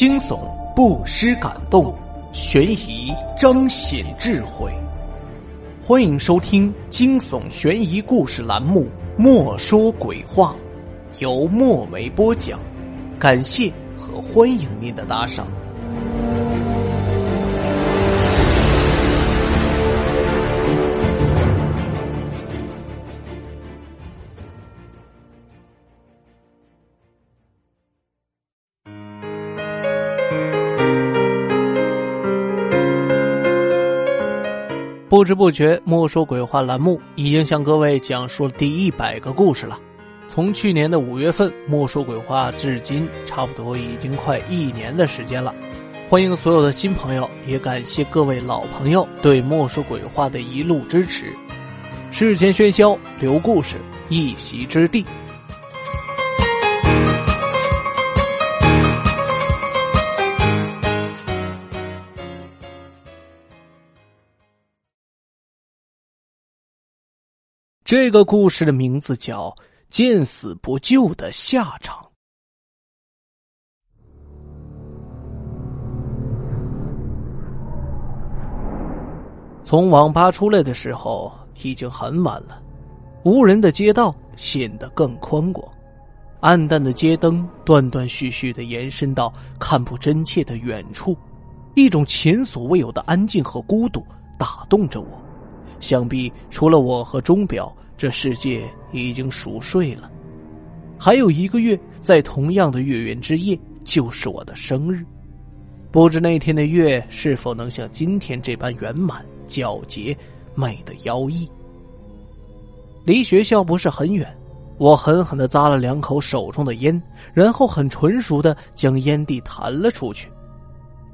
惊悚不失感动，悬疑彰显智慧。欢迎收听惊悚悬疑故事栏目《莫说鬼话》，由墨梅播讲。感谢和欢迎您的打赏。不知不觉，莫说鬼话栏目已经向各位讲述了第一百个故事了。从去年的五月份，莫说鬼话至今，差不多已经快一年的时间了。欢迎所有的新朋友，也感谢各位老朋友对莫说鬼话的一路支持。世间喧嚣，留故事，一席之地。这个故事的名字叫《见死不救的下场》。从网吧出来的时候已经很晚了，无人的街道显得更宽广，暗淡的街灯断断续续的延伸到看不真切的远处，一种前所未有的安静和孤独打动着我。想必除了我和钟表，这世界已经熟睡了。还有一个月，在同样的月圆之夜，就是我的生日。不知那天的月是否能像今天这般圆满、皎洁、美的妖异。离学校不是很远，我狠狠的咂了两口手中的烟，然后很纯熟的将烟蒂弹了出去。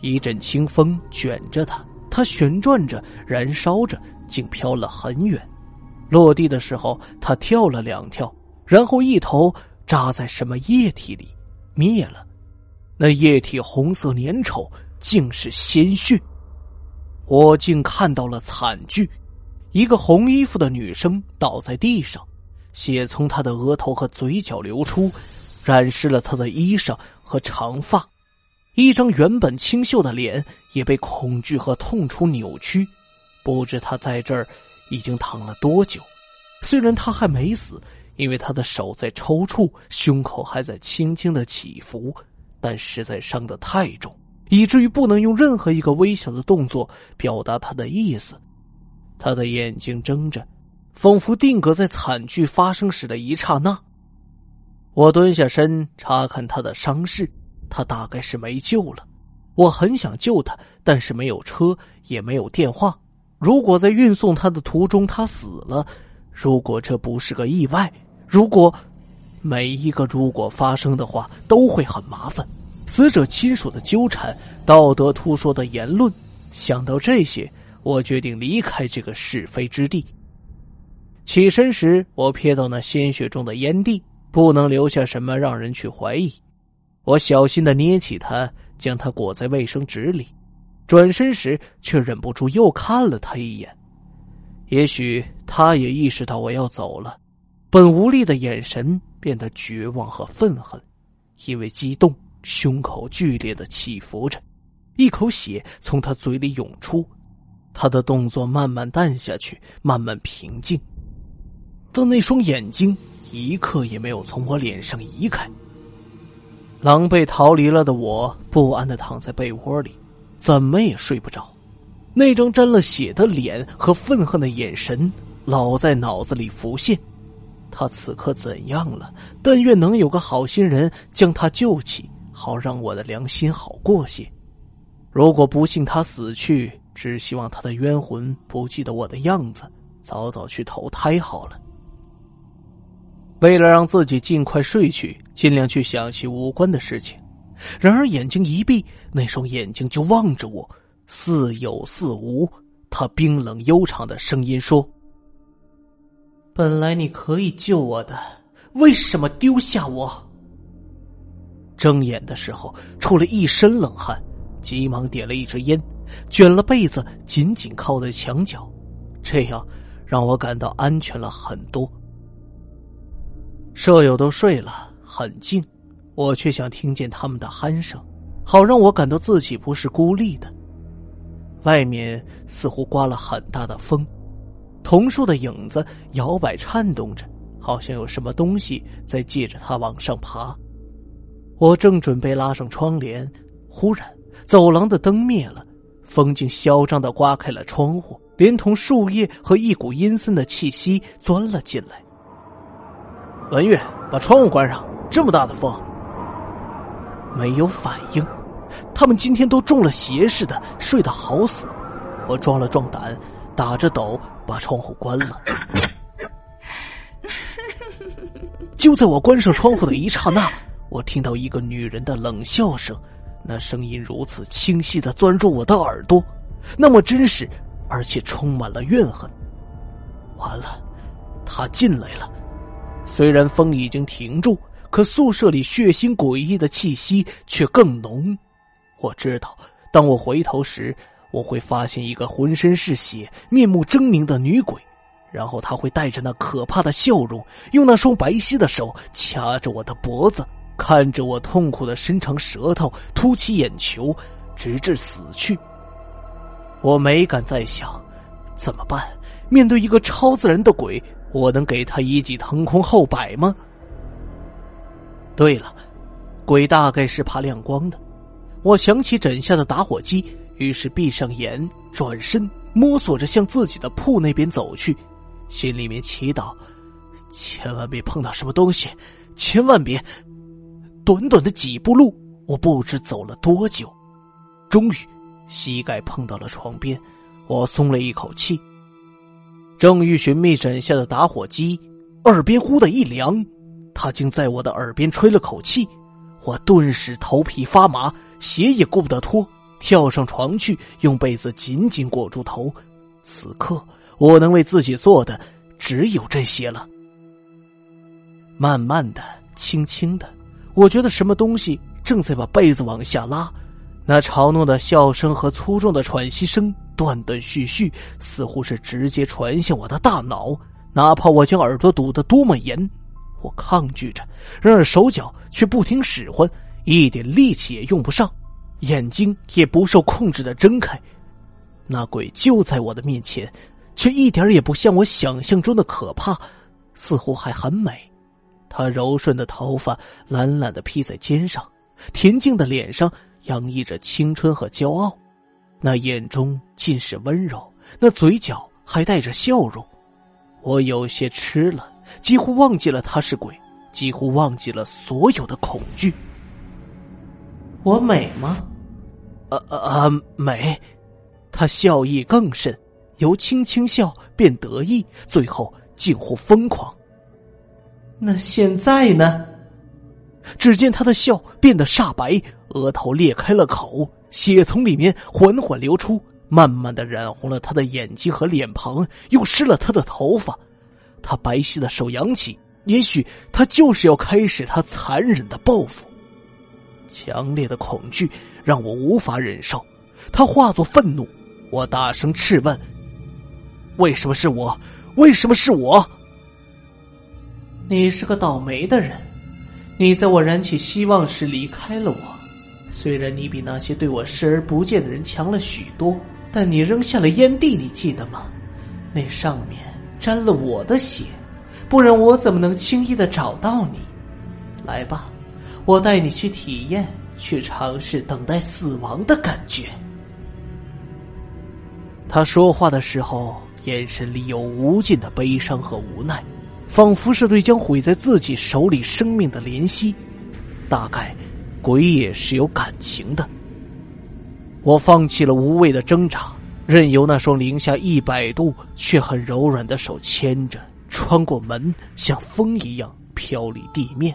一阵清风卷着它，它旋转着，燃烧着。竟飘了很远，落地的时候，他跳了两跳，然后一头扎在什么液体里，灭了。那液体红色粘稠，竟是鲜血。我竟看到了惨剧：一个红衣服的女生倒在地上，血从她的额头和嘴角流出，染湿了她的衣裳和长发。一张原本清秀的脸也被恐惧和痛楚扭曲。不知他在这儿已经躺了多久。虽然他还没死，因为他的手在抽搐，胸口还在轻轻的起伏，但实在伤得太重，以至于不能用任何一个微小的动作表达他的意思。他的眼睛睁着，仿佛定格在惨剧发生时的一刹那。我蹲下身查看他的伤势，他大概是没救了。我很想救他，但是没有车，也没有电话。如果在运送他的途中他死了，如果这不是个意外，如果每一个如果发生的话都会很麻烦，死者亲属的纠缠，道德突说的言论，想到这些，我决定离开这个是非之地。起身时，我瞥到那鲜血中的烟蒂，不能留下什么让人去怀疑。我小心的捏起它，将它裹在卫生纸里。转身时，却忍不住又看了他一眼。也许他也意识到我要走了，本无力的眼神变得绝望和愤恨，因为激动，胸口剧烈的起伏着，一口血从他嘴里涌出。他的动作慢慢淡下去，慢慢平静，但那双眼睛一刻也没有从我脸上移开。狼狈逃离了的我，不安的躺在被窝里。怎么也睡不着，那张沾了血的脸和愤恨的眼神老在脑子里浮现。他此刻怎样了？但愿能有个好心人将他救起，好让我的良心好过些。如果不幸他死去，只希望他的冤魂不记得我的样子，早早去投胎好了。为了让自己尽快睡去，尽量去想些无关的事情。然而眼睛一闭，那双眼睛就望着我，似有似无。他冰冷悠长的声音说：“本来你可以救我的，为什么丢下我？”睁眼的时候出了一身冷汗，急忙点了一支烟，卷了被子紧紧靠在墙角，这样让我感到安全了很多。舍友都睡了，很静。我却想听见他们的鼾声，好让我感到自己不是孤立的。外面似乎刮了很大的风，桐树的影子摇摆颤动着，好像有什么东西在借着它往上爬。我正准备拉上窗帘，忽然走廊的灯灭了，风竟嚣张的刮开了窗户，连同树叶和一股阴森的气息钻了进来。文玉，把窗户关上，这么大的风。没有反应，他们今天都中了邪似的，睡得好死。我壮了壮胆，打着抖把窗户关了。就在我关上窗户的一刹那，我听到一个女人的冷笑声，那声音如此清晰的钻入我的耳朵，那么真实，而且充满了怨恨。完了，他进来了。虽然风已经停住。可宿舍里血腥诡异的气息却更浓。我知道，当我回头时，我会发现一个浑身是血、面目狰狞的女鬼，然后她会带着那可怕的笑容，用那双白皙的手掐着我的脖子，看着我痛苦的伸长舌头，凸起眼球，直至死去。我没敢再想，怎么办？面对一个超自然的鬼，我能给他一记腾空后摆吗？对了，鬼大概是怕亮光的。我想起枕下的打火机，于是闭上眼，转身摸索着向自己的铺那边走去，心里面祈祷：千万别碰到什么东西，千万别。短短的几步路，我不知走了多久，终于膝盖碰到了床边，我松了一口气。正欲寻觅枕下的打火机，耳边忽的一凉。他竟在我的耳边吹了口气，我顿时头皮发麻，鞋也顾不得脱，跳上床去，用被子紧紧裹住头。此刻，我能为自己做的只有这些了。慢慢的，轻轻的，我觉得什么东西正在把被子往下拉，那嘲弄的笑声和粗重的喘息声断断续续，似乎是直接传向我的大脑，哪怕我将耳朵堵得多么严。我抗拒着，然而手脚却不听使唤，一点力气也用不上，眼睛也不受控制的睁开。那鬼就在我的面前，却一点也不像我想象中的可怕，似乎还很美。他柔顺的头发懒懒的披在肩上，恬静的脸上洋溢着青春和骄傲，那眼中尽是温柔，那嘴角还带着笑容。我有些吃了。几乎忘记了他是鬼，几乎忘记了所有的恐惧。我美吗？呃呃呃，美。他笑意更甚，由轻轻笑变得意，最后近乎疯狂。那现在呢？只见他的笑变得煞白，额头裂开了口，血从里面缓缓流出，慢慢的染红了他的眼睛和脸庞，又湿了他的头发。他白皙的手扬起，也许他就是要开始他残忍的报复。强烈的恐惧让我无法忍受，他化作愤怒。我大声斥问：“为什么是我？为什么是我？”你是个倒霉的人，你在我燃起希望时离开了我。虽然你比那些对我视而不见的人强了许多，但你扔下了烟蒂，你记得吗？那上面……沾了我的血，不然我怎么能轻易的找到你？来吧，我带你去体验，去尝试等待死亡的感觉。他说话的时候，眼神里有无尽的悲伤和无奈，仿佛是对将毁在自己手里生命的怜惜。大概，鬼也是有感情的。我放弃了无谓的挣扎。任由那双零下一百度却很柔软的手牵着，穿过门，像风一样飘离地面。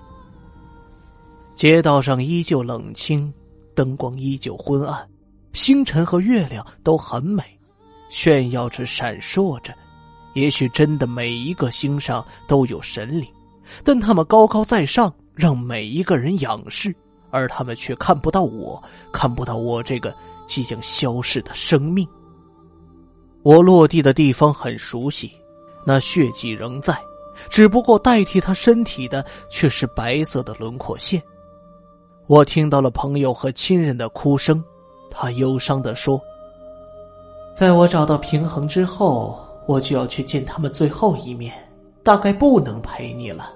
街道上依旧冷清，灯光依旧昏暗，星辰和月亮都很美，炫耀着闪烁着。也许真的每一个星上都有神灵，但他们高高在上，让每一个人仰视，而他们却看不到我，看不到我这个即将消逝的生命。我落地的地方很熟悉，那血迹仍在，只不过代替他身体的却是白色的轮廓线。我听到了朋友和亲人的哭声，他忧伤的说：“在我找到平衡之后，我就要去见他们最后一面，大概不能陪你了。”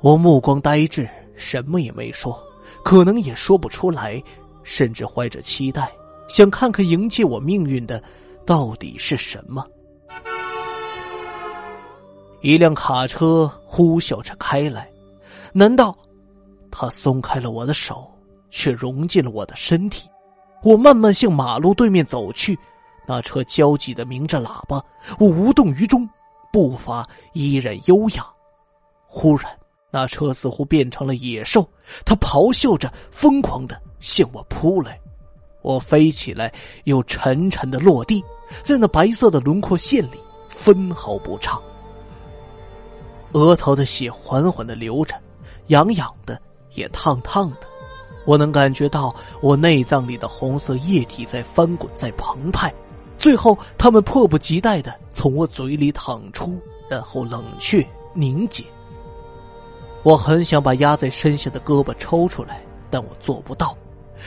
我目光呆滞，什么也没说，可能也说不出来，甚至怀着期待，想看看迎接我命运的到底是什么。一辆卡车呼啸着开来，难道他松开了我的手，却融进了我的身体？我慢慢向马路对面走去，那车焦急的鸣着喇叭，我无动于衷，步伐依然优雅。忽然，那车似乎变成了野兽，它咆哮着，疯狂的向我扑来。我飞起来，又沉沉的落地，在那白色的轮廓线里，分毫不差。额头的血缓缓的流着，痒痒的，也烫烫的。我能感觉到我内脏里的红色液体在翻滚，在澎湃。最后，他们迫不及待的从我嘴里淌出，然后冷却凝结。我很想把压在身下的胳膊抽出来，但我做不到。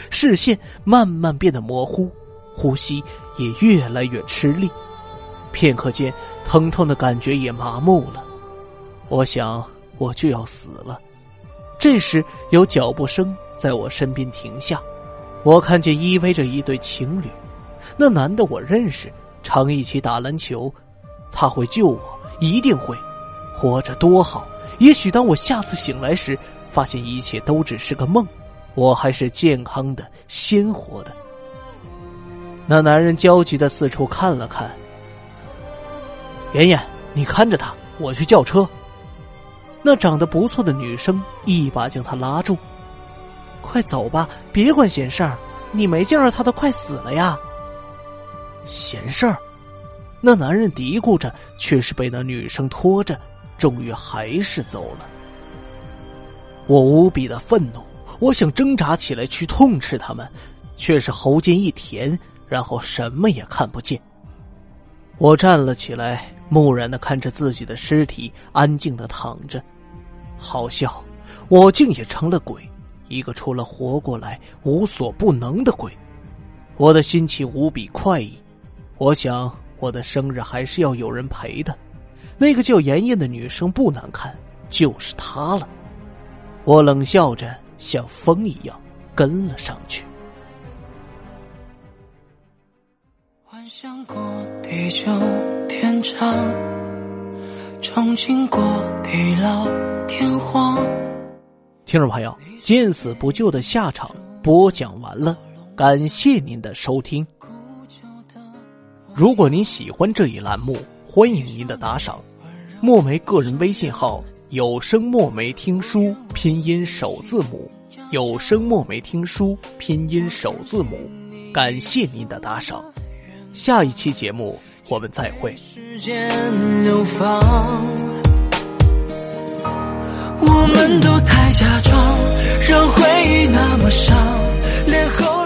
视线慢慢变得模糊，呼吸也越来越吃力。片刻间，疼痛的感觉也麻木了。我想我就要死了。这时有脚步声在我身边停下，我看见依偎着一对情侣。那男的我认识，常一起打篮球。他会救我，一定会。活着多好。也许当我下次醒来时，发现一切都只是个梦，我还是健康的、鲜活的。那男人焦急的四处看了看。妍妍，你看着他，我去叫车。那长得不错的女生一把将他拉住：“快走吧，别管闲事儿。你没见着他都快死了呀。”闲事儿，那男人嘀咕着，却是被那女生拖着，终于还是走了。我无比的愤怒，我想挣扎起来去痛斥他们，却是喉间一甜，然后什么也看不见。我站了起来，木然的看着自己的尸体，安静的躺着。好笑，我竟也成了鬼，一个除了活过来无所不能的鬼。我的心情无比快意，我想我的生日还是要有人陪的。那个叫妍妍的女生不难看，就是她了。我冷笑着，像风一样跟了上去。幻想过地久天长，憧憬过地老。天荒，听众朋友，见死不救的下场播讲完了，感谢您的收听。如果您喜欢这一栏目，欢迎您的打赏。墨梅个人微信号有声墨梅听书拼音首字母。有声墨梅听书拼音首字母。感谢您的打赏。下一期节目我们再会。时间流放我们都太假装让回忆那么伤脸红